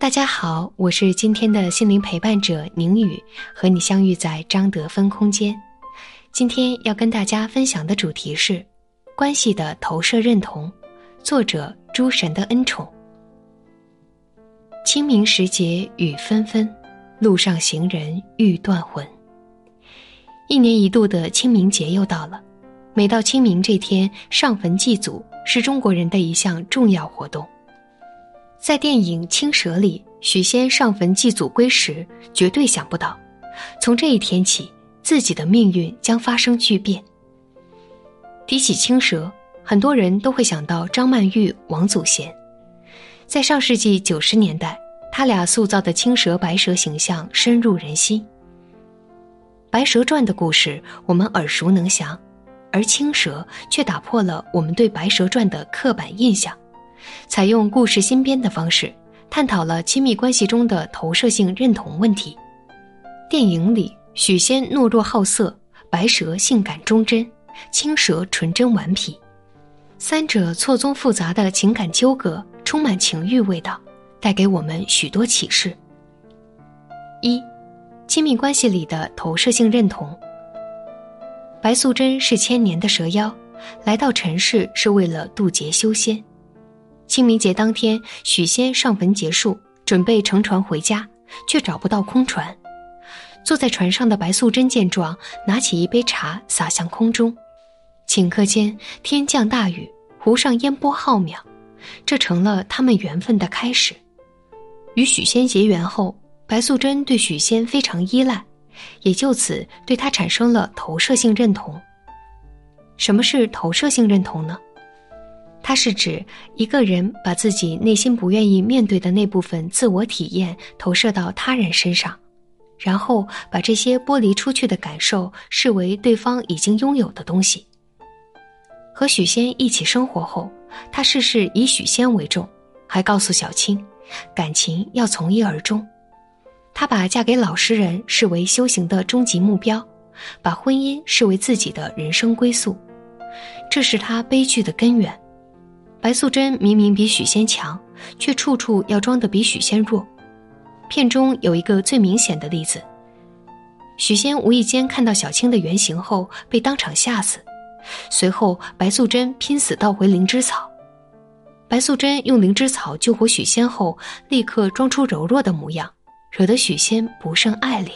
大家好，我是今天的心灵陪伴者宁宇，和你相遇在张德芬空间。今天要跟大家分享的主题是关系的投射认同，作者诸神的恩宠。清明时节雨纷纷，路上行人欲断魂。一年一度的清明节又到了，每到清明这天，上坟祭祖是中国人的一项重要活动。在电影《青蛇》里，许仙上坟祭祖归时，绝对想不到，从这一天起，自己的命运将发生巨变。提起青蛇，很多人都会想到张曼玉、王祖贤。在上世纪九十年代，他俩塑造的青蛇白蛇形象深入人心。《白蛇传》的故事我们耳熟能详，而青蛇却打破了我们对《白蛇传》的刻板印象。采用故事新编的方式，探讨了亲密关系中的投射性认同问题。电影里，许仙懦弱好色，白蛇性感忠贞，青蛇纯真顽皮，三者错综复杂的情感纠葛，充满情欲味道，带给我们许多启示。一，亲密关系里的投射性认同。白素贞是千年的蛇妖，来到尘世是为了渡劫修仙。清明节当天，许仙上坟结束，准备乘船回家，却找不到空船。坐在船上的白素贞见状，拿起一杯茶洒向空中。顷刻间，天降大雨，湖上烟波浩渺，这成了他们缘分的开始。与许仙结缘后，白素贞对许仙非常依赖，也就此对他产生了投射性认同。什么是投射性认同呢？它是指一个人把自己内心不愿意面对的那部分自我体验投射到他人身上，然后把这些剥离出去的感受视为对方已经拥有的东西。和许仙一起生活后，他事事以许仙为重，还告诉小青，感情要从一而终。他把嫁给老实人视为修行的终极目标，把婚姻视为自己的人生归宿，这是他悲剧的根源。白素贞明明比许仙强，却处处要装得比许仙弱。片中有一个最明显的例子：许仙无意间看到小青的原型后，被当场吓死。随后，白素贞拼死盗回灵芝草。白素贞用灵芝草救活许仙后，立刻装出柔弱的模样，惹得许仙不胜爱怜。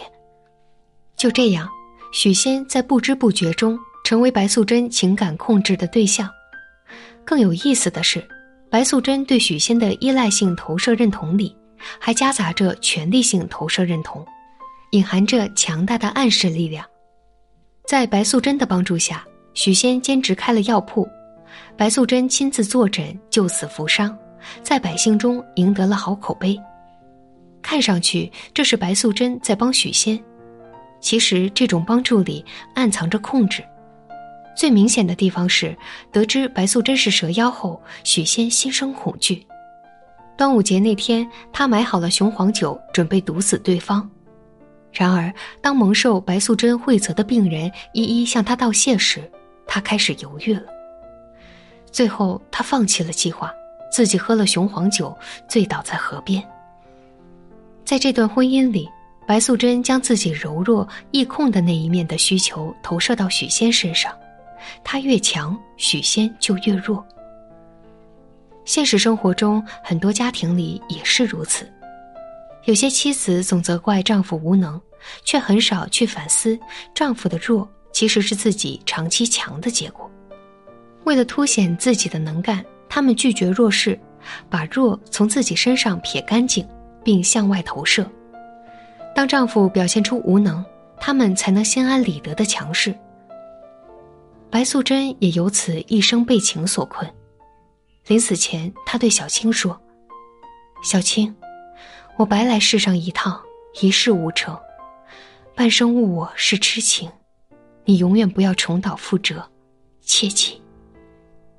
就这样，许仙在不知不觉中成为白素贞情感控制的对象。更有意思的是，白素贞对许仙的依赖性投射认同里，还夹杂着权力性投射认同，隐含着强大的暗示力量。在白素贞的帮助下，许仙兼职开了药铺，白素贞亲自坐诊救死扶伤，在百姓中赢得了好口碑。看上去这是白素贞在帮许仙，其实这种帮助里暗藏着控制。最明显的地方是，得知白素贞是蛇妖后，许仙心生恐惧。端午节那天，他买好了雄黄酒，准备毒死对方。然而，当蒙受白素贞惠泽的病人一一向他道谢时，他开始犹豫了。最后，他放弃了计划，自己喝了雄黄酒，醉倒在河边。在这段婚姻里，白素贞将自己柔弱易控的那一面的需求投射到许仙身上。他越强，许仙就越弱。现实生活中，很多家庭里也是如此。有些妻子总责怪丈夫无能，却很少去反思丈夫的弱其实是自己长期强的结果。为了凸显自己的能干，他们拒绝弱势，把弱从自己身上撇干净，并向外投射。当丈夫表现出无能，他们才能心安理得的强势。白素贞也由此一生被情所困。临死前，她对小青说：“小青，我白来世上一趟，一事无成。半生误我是痴情，你永远不要重蹈覆辙，切记。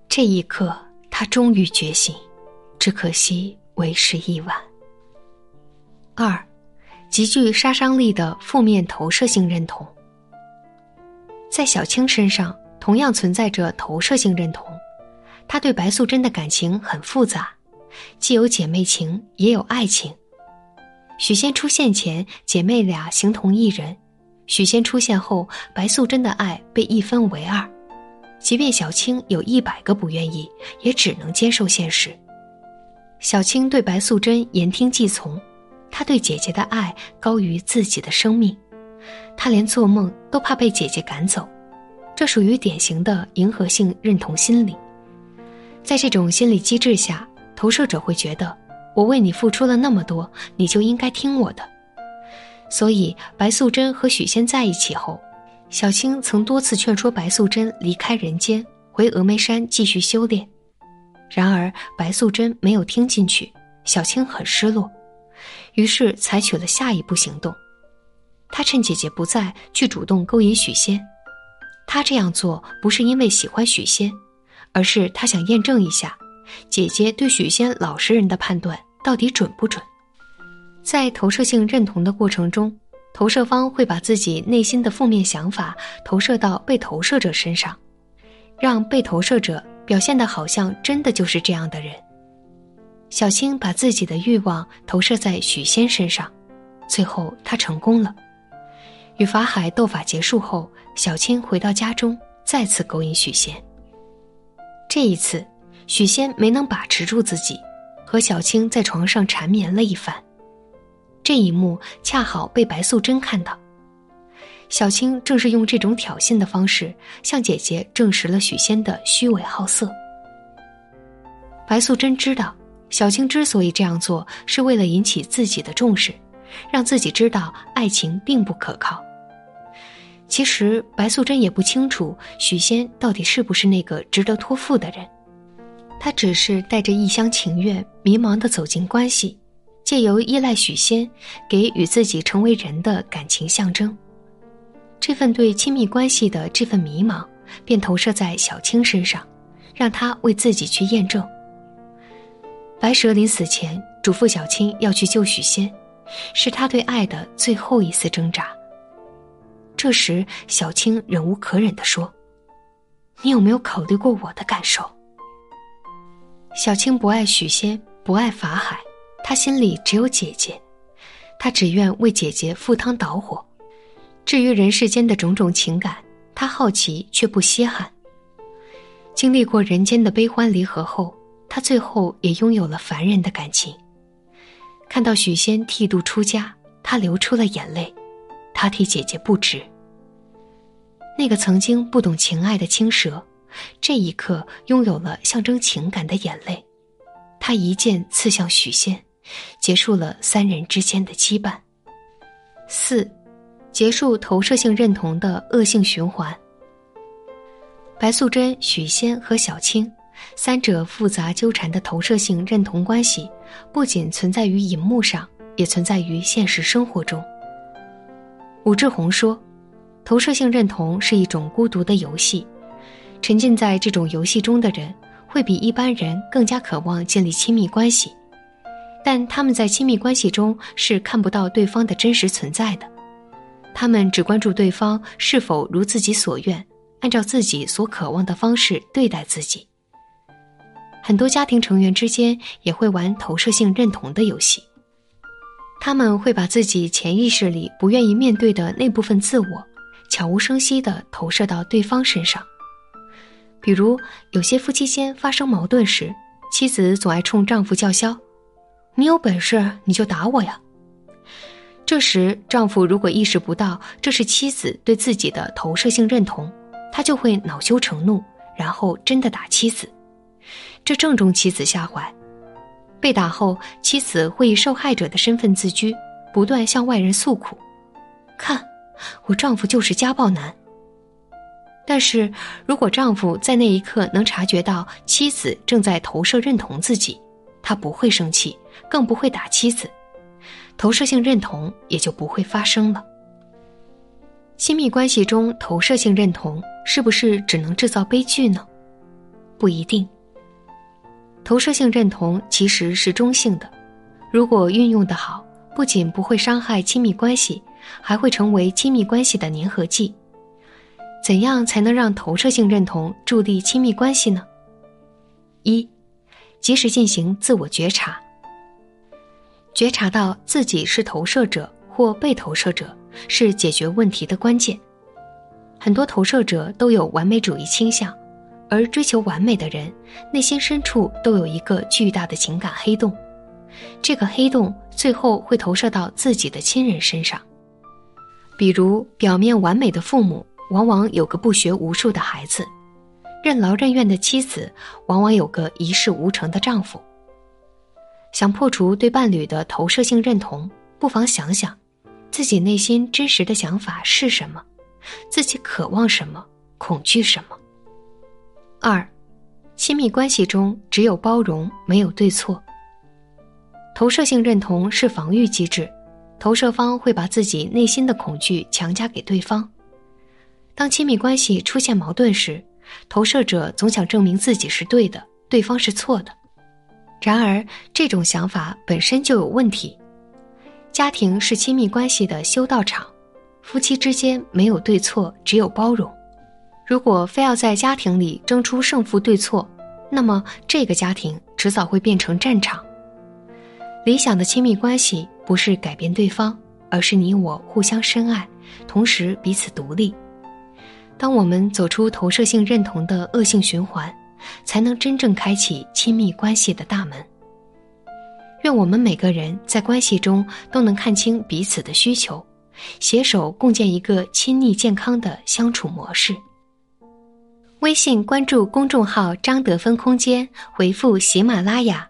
这一刻，他终于觉醒，只可惜为时已晚。二，极具杀伤力的负面投射性认同，在小青身上同样存在着投射性认同，他对白素贞的感情很复杂，既有姐妹情，也有爱情。许仙出现前，姐妹俩形同一人；许仙出现后，白素贞的爱被一分为二。即便小青有一百个不愿意，也只能接受现实。小青对白素贞言听计从，她对姐姐的爱高于自己的生命，她连做梦都怕被姐姐赶走，这属于典型的迎合性认同心理。在这种心理机制下，投射者会觉得。我为你付出了那么多，你就应该听我的。所以，白素贞和许仙在一起后，小青曾多次劝说白素贞离开人间，回峨眉山继续修炼。然而，白素贞没有听进去，小青很失落，于是采取了下一步行动。她趁姐姐不在，去主动勾引许仙。他这样做不是因为喜欢许仙，而是他想验证一下。姐姐对许仙老实人的判断到底准不准？在投射性认同的过程中，投射方会把自己内心的负面想法投射到被投射者身上，让被投射者表现的好像真的就是这样的人。小青把自己的欲望投射在许仙身上，最后他成功了。与法海斗法结束后，小青回到家中，再次勾引许仙。这一次。许仙没能把持住自己，和小青在床上缠绵了一番。这一幕恰好被白素贞看到。小青正是用这种挑衅的方式向姐姐证实了许仙的虚伪好色。白素贞知道，小青之所以这样做，是为了引起自己的重视，让自己知道爱情并不可靠。其实，白素贞也不清楚许仙到底是不是那个值得托付的人。她只是带着一厢情愿、迷茫的走进关系，借由依赖许仙，给与自己成为人的感情象征。这份对亲密关系的这份迷茫，便投射在小青身上，让她为自己去验证。白蛇临死前嘱咐小青要去救许仙，是他对爱的最后一丝挣扎。这时，小青忍无可忍地说：“你有没有考虑过我的感受？”小青不爱许仙，不爱法海，她心里只有姐姐，她只愿为姐姐赴汤蹈火。至于人世间的种种情感，她好奇却不稀罕。经历过人间的悲欢离合后，她最后也拥有了凡人的感情。看到许仙剃度出家，她流出了眼泪，她替姐姐不值。那个曾经不懂情爱的青蛇。这一刻，拥有了象征情感的眼泪，他一剑刺向许仙，结束了三人之间的羁绊。四，结束投射性认同的恶性循环。白素贞、许仙和小青三者复杂纠缠的投射性认同关系，不仅存在于荧幕上，也存在于现实生活中。武志红说：“投射性认同是一种孤独的游戏。”沉浸在这种游戏中的人，会比一般人更加渴望建立亲密关系，但他们在亲密关系中是看不到对方的真实存在的，他们只关注对方是否如自己所愿，按照自己所渴望的方式对待自己。很多家庭成员之间也会玩投射性认同的游戏，他们会把自己潜意识里不愿意面对的那部分自我，悄无声息地投射到对方身上。比如，有些夫妻间发生矛盾时，妻子总爱冲丈夫叫嚣：“你有本事你就打我呀！”这时，丈夫如果意识不到这是妻子对自己的投射性认同，他就会恼羞成怒，然后真的打妻子。这正中妻子下怀。被打后，妻子会以受害者的身份自居，不断向外人诉苦：“看，我丈夫就是家暴男。”但是如果丈夫在那一刻能察觉到妻子正在投射认同自己，他不会生气，更不会打妻子，投射性认同也就不会发生了。亲密关系中投射性认同是不是只能制造悲剧呢？不一定。投射性认同其实是中性的，如果运用得好，不仅不会伤害亲密关系，还会成为亲密关系的粘合剂。怎样才能让投射性认同助力亲密关系呢？一，及时进行自我觉察，觉察到自己是投射者或被投射者，是解决问题的关键。很多投射者都有完美主义倾向。而追求完美的人，内心深处都有一个巨大的情感黑洞，这个黑洞最后会投射到自己的亲人身上。比如，表面完美的父母，往往有个不学无术的孩子；任劳任怨的妻子，往往有个一事无成的丈夫。想破除对伴侣的投射性认同，不妨想想，自己内心真实的想法是什么，自己渴望什么，恐惧什么。二，亲密关系中只有包容，没有对错。投射性认同是防御机制，投射方会把自己内心的恐惧强加给对方。当亲密关系出现矛盾时，投射者总想证明自己是对的，对方是错的。然而，这种想法本身就有问题。家庭是亲密关系的修道场，夫妻之间没有对错，只有包容。如果非要在家庭里争出胜负对错，那么这个家庭迟早会变成战场。理想的亲密关系不是改变对方，而是你我互相深爱，同时彼此独立。当我们走出投射性认同的恶性循环，才能真正开启亲密关系的大门。愿我们每个人在关系中都能看清彼此的需求，携手共建一个亲密健康的相处模式。微信关注公众号“张德芬空间”，回复“喜马拉雅”，